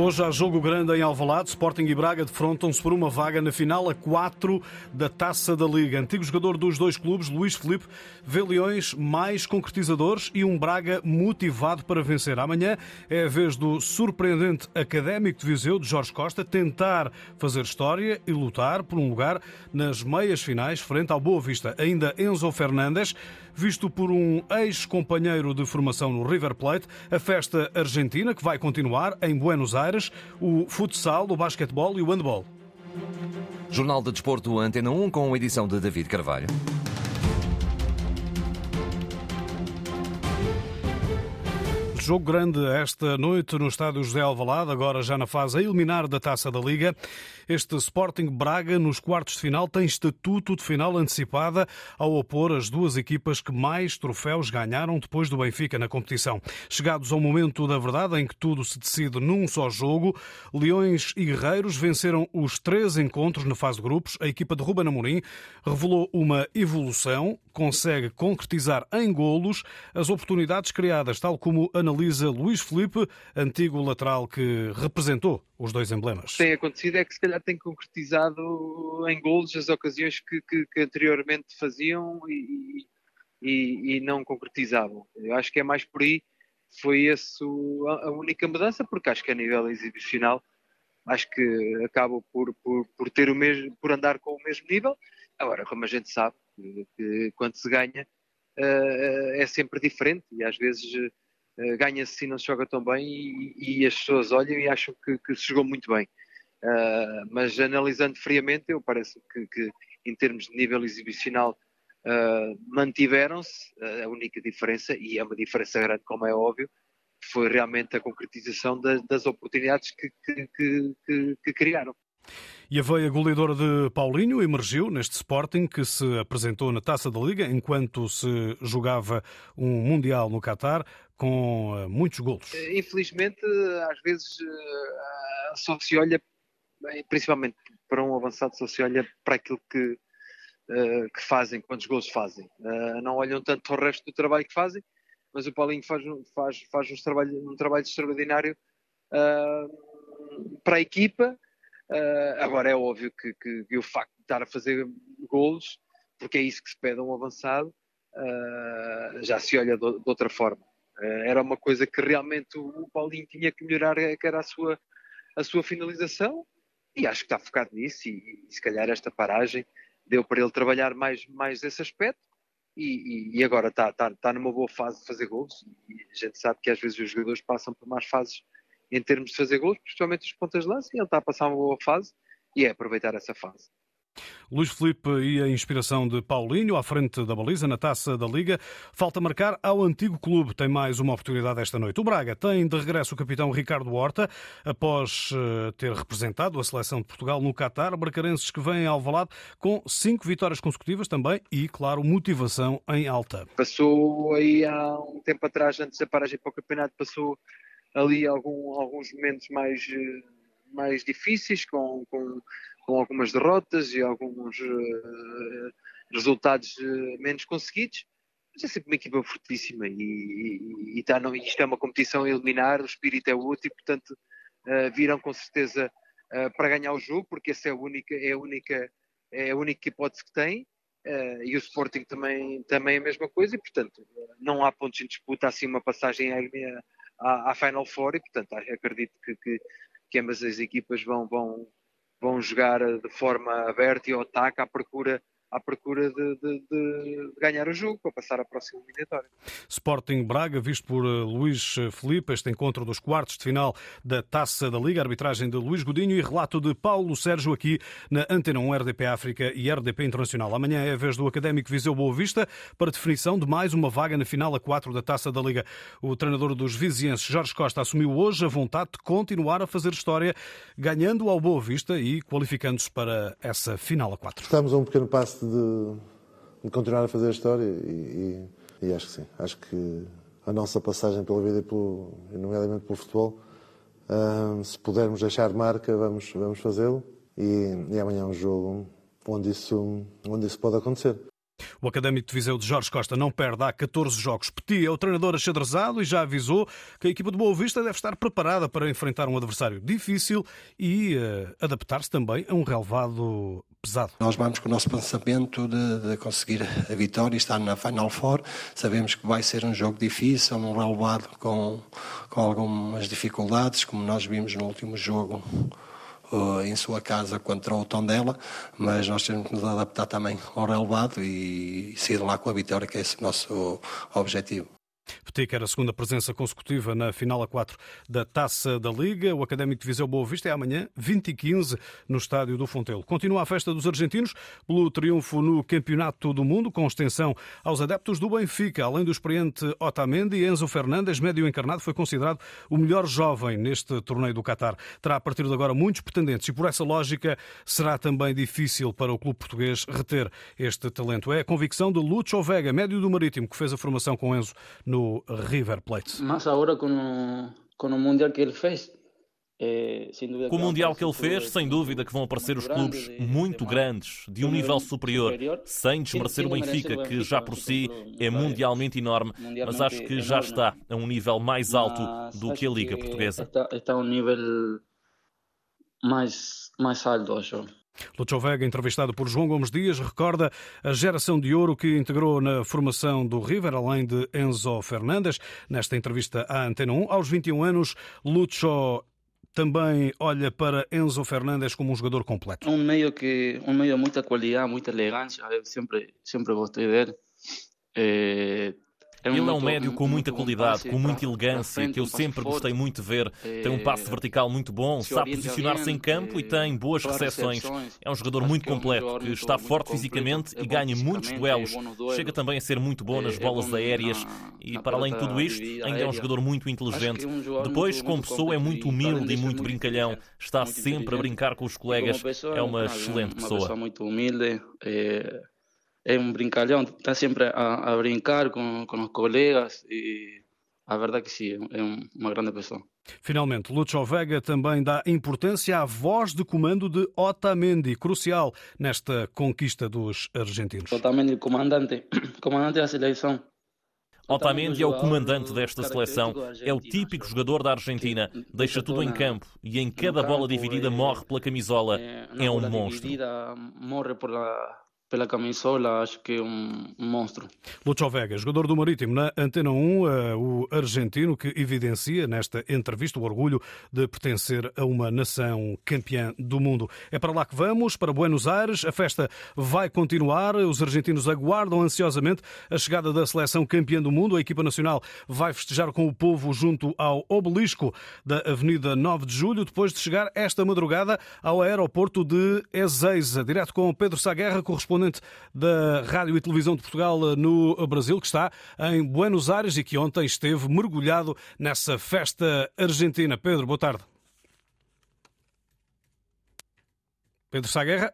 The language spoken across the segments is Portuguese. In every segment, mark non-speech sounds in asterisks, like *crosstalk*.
Hoje há jogo grande em Alvalade. Sporting e Braga defrontam-se por uma vaga na final a 4 da Taça da Liga. Antigo jogador dos dois clubes, Luís Felipe, vê Leões mais concretizadores e um Braga motivado para vencer. Amanhã é a vez do surpreendente académico de Viseu, de Jorge Costa, tentar fazer história e lutar por um lugar nas meias finais frente ao Boa Vista. Ainda Enzo Fernandes, visto por um ex-companheiro de formação no River Plate, a festa argentina que vai continuar em Buenos Aires o futsal, o basquetebol e o handball. Jornal de Desporto Antena 1 com a edição de David Carvalho. Jogo grande esta noite no estádio José Alvalade, agora já na fase a eliminar da Taça da Liga. Este Sporting Braga, nos quartos de final, tem estatuto de final antecipada ao opor as duas equipas que mais troféus ganharam depois do Benfica na competição. Chegados ao momento da verdade em que tudo se decide num só jogo, Leões e Guerreiros venceram os três encontros na fase de grupos. A equipa de Ruben Amorim revelou uma evolução, consegue concretizar em golos as oportunidades criadas, tal como analisa Luís Felipe, antigo lateral que representou os dois emblemas. Tem acontecido é que se calhar tem concretizado em golos as ocasiões que, que, que anteriormente faziam e, e, e, não concretizavam. Eu acho que é mais por aí, foi essa a única mudança, porque acho que a nível exibicional acho que acaba por, por, por ter o mesmo, por andar com o mesmo nível. Agora, como a gente sabe, que quando se ganha uh, é sempre diferente e às vezes ganha-se e não se joga tão bem e, e, as pessoas olham e acham que, que se jogou muito bem. Uh, mas analisando friamente, eu parece que, que em termos de nível exibicional mantiveram-se. a única diferença, e é uma diferença grande, como é óbvio, foi realmente a concretização das, das oportunidades que, que, que criaram. E a veia goleadora de Paulinho emergiu neste Sporting que se apresentou na Taça da Liga enquanto se jogava um Mundial no Qatar com eh, muitos golos. Infelizmente, às vezes eh, só se olha, principalmente para um avançado, só se olha para aquilo que, eh, que fazem, quantos golos fazem. Não olham tanto para o resto do trabalho que fazem, mas o Paulinho faz, faz, faz um, trabalho, um trabalho extraordinário para a equipa Uh, agora é óbvio que, que, que, o facto de estar a fazer golos, porque é isso que se pede a um avançado, uh, já se olha de, outra forma. Uh, era uma coisa que realmente o, o Paulinho tinha que melhorar, que era a sua, a sua finalização, e acho que está focado nisso, e, e se calhar esta paragem deu para ele trabalhar mais, mais esse aspecto, e, e, e agora está, está, está numa boa fase de fazer gols, e a gente sabe que às vezes os jogadores passam por mais fases em termos de fazer gols, principalmente os pontas de lança, e ele está a passar uma boa fase e é aproveitar essa fase. Luís Felipe e a inspiração de Paulinho à frente da baliza na taça da Liga. Falta marcar ao antigo clube. Tem mais uma oportunidade esta noite. O Braga tem de regresso o capitão Ricardo Horta, após eh, ter representado a seleção de Portugal no Qatar. Bracarenses que vêm ao Valado com cinco vitórias consecutivas também e, claro, motivação em alta. Passou aí há um tempo atrás, antes da paragem para o campeonato, passou ali algum, alguns momentos mais, eh, mais difíceis, com, com, com algumas derrotas e alguns uh, resultados uh, menos conseguidos. Mas é sempre uma equipa fortíssima e, e, e tá, não, isto é uma competição a eliminar, o espírito é outro e, portanto, uh, virão com certeza para ganhar o jogo, porque essa é a única, é a única, é a única hipótese que tem. Uh, e o Sporting também, também é a mesma coisa, e portanto não há pontos em disputa, assim uma passagem à, à, à Final Four e, portanto, acredito que, que, que ambas as equipas vão, vão, vão jogar de forma aberta e ao ataque à procura à procura de, de, de, ganhar o jogo para passar à próxima eliminatória. Sporting Braga, visto por eh, Luís Felipe, este encontro dos quartos de final da Taça da Liga, arbitragem de Luís Godinho e relato de Paulo Sérgio aqui na Antena 1 RDP África e RDP Internacional. Amanhã é a vez do Académico Viseu Boa Vista para definição de mais uma vaga na final a 4 da Taça da Liga. O treinador dos vizienses, Jorge Costa, assumiu hoje a vontade de continuar a fazer história, ganhando ao Boa Vista e qualificando-se para essa final a 4. Estamos a um pequeno passo de, de continuar a fazer a história e, e, e, acho que sim. Acho que a nossa passagem pela vida e, pelo, nomeadamente pelo futebol, se pudermos deixar marca, vamos, vamos fazê-lo. E, e amanhã é um jogo onde isso, onde isso pode acontecer. O Académico de Viseu de Jorge Costa não perde há 14 jogos. Petit é o treinador achadrezado e já avisou que a equipa de Boa Vista deve estar preparada para enfrentar um adversário difícil e uh, adaptar-se também a um relevado pesado. Nós vamos com o nosso pensamento de, de, conseguir a vitória e estar na Final Four. Sabemos que vai ser um jogo difícil, um relevado com, com algumas dificuldades, como nós vimos no último jogo em sua casa contra o Tondela, mas nós temos que nos adaptar também ao relevado e sair lá com a vitória, que é esse o nosso objetivo. Petit quer a segunda presença consecutiva na final a 4 da Taça da Liga. O Académico de Viseu Boa Vista é amanhã, 20 e 15, no estádio do Fontelo. Continua a festa dos argentinos pelo triunfo no Campeonato do Mundo, com extensão aos adeptos do Benfica. Além do experiente Otamendi, Enzo Fernandes, médio encarnado, foi considerado o melhor jovem neste torneio do Qatar. Terá a partir de agora muitos pretendentes e, por essa lógica, será também difícil para o clube português reter este talento. É a convicção de Lucho Vega, médio do Marítimo, que fez a formação com Enzo no no River Plate. Mas agora com o, com o Mundial que ele fez, é, com o Mundial que ele fez, sem dúvida que vão aparecer os clubes muito grandes, de um nível superior, sem desmerecer o Benfica, que já por si é mundialmente enorme, mas acho que já está a um nível mais alto do que a Liga Portuguesa. Está, está a um nível mais, mais alto, acho. Lucho Vega, entrevistado por João Gomes Dias, recorda a geração de ouro que integrou na formação do River, além de Enzo Fernandes. Nesta entrevista à Antena 1, aos 21 anos, Lucho também olha para Enzo Fernandes como um jogador completo. Um meio que um meio muita qualidade, muita elegância. Eu sempre sempre gostei dele. É Ele é um médio com muita qualidade, com muita elegância, que eu sempre gostei muito de ver. Tem um passe vertical muito bom, sabe posicionar-se em campo e tem boas recepções. É um jogador muito completo, que está forte fisicamente e ganha muitos duelos. Chega também a ser muito bom nas bolas aéreas e, para além de tudo isto, ainda é um jogador muito inteligente. Depois, como pessoa, é muito humilde e muito brincalhão. Está sempre a brincar com os colegas. É uma excelente pessoa. Eh, é um brincalhão, está sempre a, a brincar com, com os colegas e a verdade é que sim, é uma grande pessoa. Finalmente, Lucho Vega também dá importância à voz de comando de Otamendi, crucial nesta conquista dos argentinos. Otamendi, comandante, *clears throat* comandante da seleção. Otamendi é o comandante desta seleção, é o típico jogador da Argentina, deixa tudo em campo e em cada bola dividida morre pela camisola. É um monstro. Morre pela pela camisola, acho que é um, monstro. Lucho Vega, jogador do Marítimo na Antena 1, eh, o argentino que evidencia nesta entrevista o orgulho de pertencer a uma nação campeã do mundo. É para lá que vamos, para Buenos Aires. A festa vai continuar. Os argentinos aguardam ansiosamente a chegada da seleção campeã do mundo. A equipa nacional vai festejar com o povo junto ao obelisco da Avenida 9 de Julho, depois de chegar esta madrugada ao aeroporto de Ezeiza, direto com Pedro Saguerra, correspondente correspondente da Rádio e Televisão de Portugal eh, no Brasil, que está em Buenos Aires e que ontem esteve mergulhado nessa festa argentina. Pedro, boa tarde. Pedro Saguerra.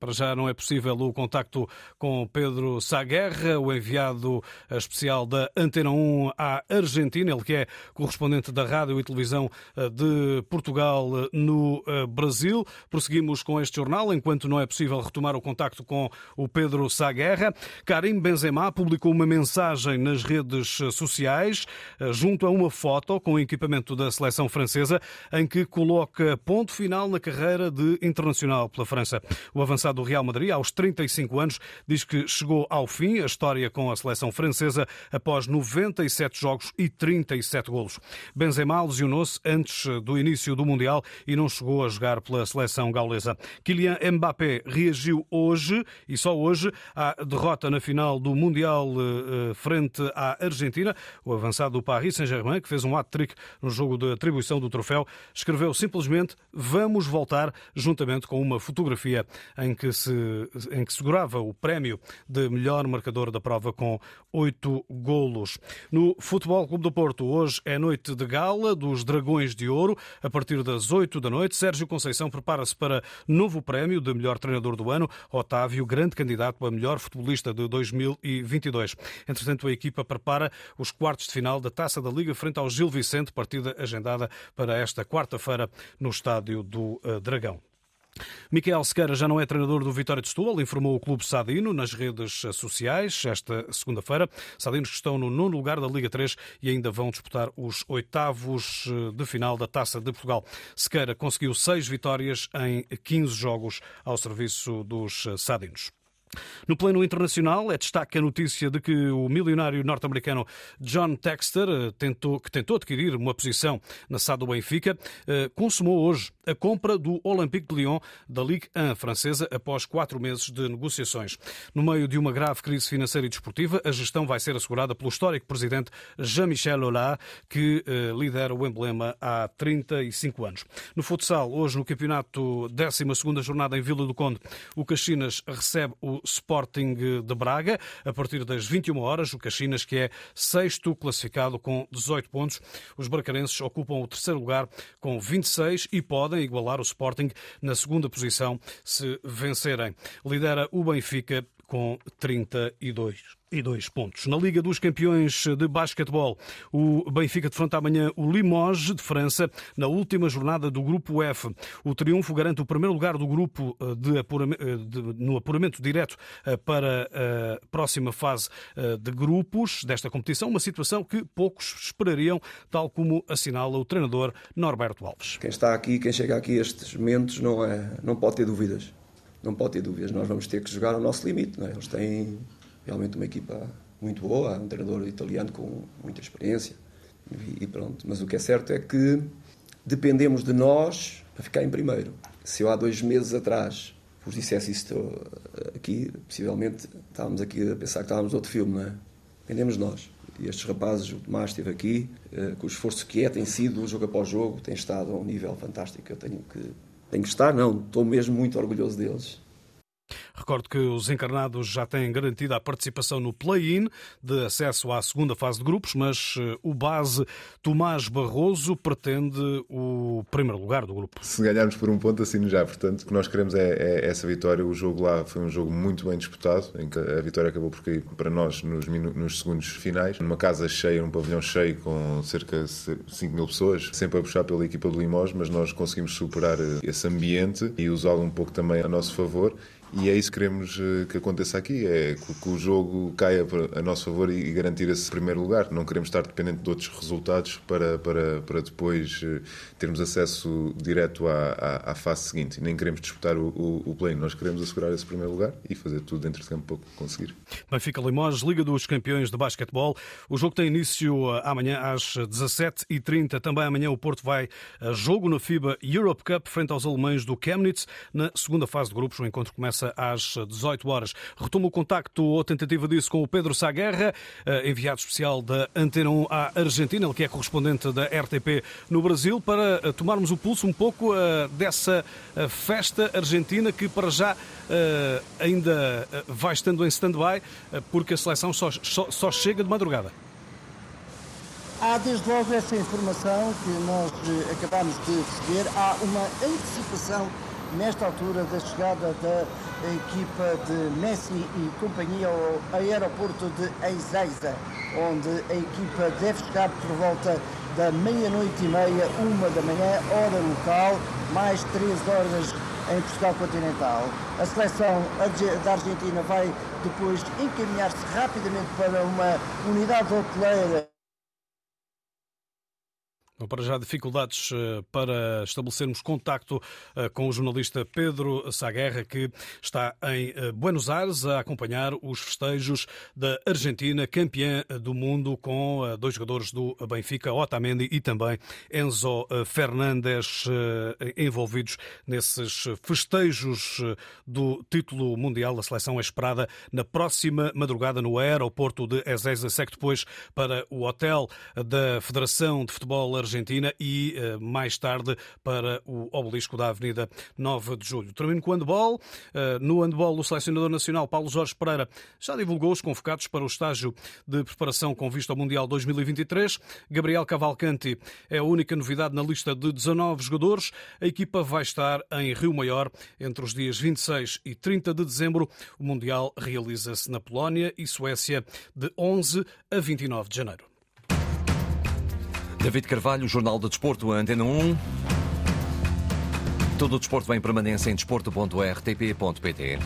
Para já não é possível o contacto com Pedro Saguerra, o enviado especial da Antena 1 à Argentina, ele que é correspondente da Rádio e Televisão eh, de Portugal eh, no eh, Brasil. Prosseguimos com este jornal, enquanto não é possível retomar o contacto com o Pedro Saguerra. Karim Benzema publicou uma mensagem nas redes sociais, junto a uma foto com o equipamento da seleção francesa, em que coloca ponto final na carreira de internacional pela França. O avançado do Real Madrid, aos 35 anos, diz que chegou ao fim a história com a seleção francesa após 97 jogos e 37 golos. Benzema lesionou-se antes do início do Mundial e não chegou a jogar pela seleção gaulesa. Kylian Mbappé reagiu hoje e só hoje à derrota na final do Mundial eh, frente à Argentina. O avançado do Paris Saint-Germain, que fez um hat-trick no jogo de atribuição do troféu, escreveu simplesmente vamos voltar juntamente com uma fotografia em que, se, em que segurava o prémio de melhor marcador da prova com oito golos. No Futebol Clube do Porto, hoje é noite de gala dos Dragões de Ouro. A partir das oito da noite, Sérgio Conceição prepara-se para novo prémio de melhor treinador do ano. Otávio, grande candidato a melhor futebolista de 2022. Entretanto, a equipa prepara os quartos de final da Taça da Liga frente ao Gil Vicente, partida agendada para esta quarta-feira no estádio do eh, Dragão. Miquel Sequeira já não é treinador do Vitória de Setúbal, informou o Clube Sadino nas redes sociais esta segunda-feira. Sadinos que estão no nono lugar da Liga 3 e ainda vão disputar os oitavos eh, de final da Taça de Portugal. Sequeira conseguiu seis vitórias em 15 jogos ao serviço dos Sadinos. No plano internacional, é destaque a notícia de que o milionário norte-americano John Texter, eh, tentou, que tentou adquirir uma posição na SAD do Benfica, eh, consumou hoje a compra do Olympique de Lyon da Ligue 1 francesa após quatro meses de negociações. No meio de uma grave crise financeira e desportiva, a gestão vai ser assegurada pelo histórico presidente Jean-Michel Aulas, que eh, lidera o emblema há 35 anos. No futsal, hoje no campeonato 12 jornada em Vila do Conde, o Caxinas recebe o Sporting de Braga. A partir das 21 horas, o Caxinas, que é sexto classificado com 18 pontos. Os bracarenses ocupam o terceiro lugar com 26 e podem igualar o Sporting na segunda posição se vencerem. Lidera o Benfica com 32 e dois pontos. Na Liga dos Campeões de Basquetebol, o Benfica defronta amanhã o Limoges de França na última jornada do Grupo F. O triunfo garante o primeiro lugar do grupo eh, de eh, de, no apuramento direto eh, para a próxima fase de grupos desta competição, uma situação que poucos esperariam, tal como assinala o treinador Norberto Alves. Quem está aqui, quem chega aqui a estes momentos, não, é, não pode ter dúvidas. Não pode ter dúvidas. Nós vamos ter que jogar ao nosso limite. É? Eles têm realmente uma equipa muito boa, um treinador italiano com muita experiência e, pronto. Mas o que é certo é que dependemos de nós para ficar em primeiro. Se eu há dois meses atrás vos dissesse isto aqui, possivelmente estávamos aqui a pensar que estávamos outro filme, não é? Dependemos de nós. E estes rapazes, o Tomás esteve aqui, eh, com o esforço que é, tem sido, jogo após jogo, tem estado a um nível fantástico. Eu tenho que, tenho que estar, não, estou mesmo muito orgulhoso deles. Recordo que os encarnados já têm garantida a participação no play-in de acesso à segunda fase de grupos, mas eh, o base Tomás Barroso pretende o primeiro lugar do grupo. Se ganharmos por um ponto, assino já. Portanto, o que nós queremos é, é, essa vitória. O jogo lá foi um jogo muito bem disputado, em que a vitória acabou por cair para nós nos, nos segundos finais. Numa casa cheia, num pavilhão cheio, com cerca de 5 mil pessoas, sempre a puxar pela equipa do Limós, mas nós conseguimos superar eh, esse ambiente e usá-lo um pouco também a nosso favor e é isso que queremos eh, que aconteça aqui, é que o jogo caia a nosso favor e garantir esse primeiro lugar. Não queremos estar dependente de outros resultados para, para, para depois eh, termos acesso direto à, à, à fase seguinte. Nem queremos disputar o, o, o play, nós queremos assegurar esse primeiro lugar e fazer tudo dentro de campo para conseguir. Benfica Limoges, Liga dos Campeões de Basquetebol. O jogo tem início eh, amanhã às 17h30. Também amanhã o Porto vai a jogo na FIBA Europe Cup frente aos alemães do Chemnitz. Na segunda fase de grupos, o encontro começa começa às 18 horas. Retomo o contacto ou tentativa disso com o Pedro Saguerra, eh, enviado especial da Antena 1 à Argentina, ele que é correspondente da RTP no Brasil, para eh, tomarmos o pulso um pouco eh, dessa festa argentina que para já ainda vai estando em stand-by, porque a seleção só, só, só chega de madrugada. Há desde logo essa informação que nós acabamos de receber. Há uma antecipação nesta altura da chegada da equipa de Messi e companhia ao aeroporto de Ezeiza, onde a equipa deve chegar por volta da meia-noite e meia, uma da manhã, hora local, mais três horas em Portugal continental. A seleção da Argentina vai depois encaminhar-se rapidamente para uma unidade hoteleira para já dificuldades eh, para estabelecermos contacto eh, com o jornalista Pedro Saguerra, que está em eh, Buenos Aires a acompanhar os festejos da Argentina, campeã do mundo, com dois jogadores do Benfica, Otamendi e também Enzo Fernandes, envolvidos nesses festejos do título mundial. A seleção é esperada na próxima madrugada no aeroporto de Ezeiza, segue depois para o hotel da Federação de Futebol Argentino Argentina e eh, mais tarde para o obelisco da Avenida 9 de Julho. Termino com o handball. Eh, no handball, o selecionador nacional Paulo Jorge Pereira já divulgou os convocados para o estágio de preparação com vista ao Mundial 2023. Gabriel Cavalcanti é a única novidade na lista de 19 jogadores. A equipa vai estar em Rio Maior entre os dias 26 e 30 de dezembro. O Mundial realiza-se na Polónia e Suécia de 11 a 29 de janeiro. David Carvalho, Jornal de Desporto, Antena 1. Todo o desporto em permanência em desporto.rtp.pt.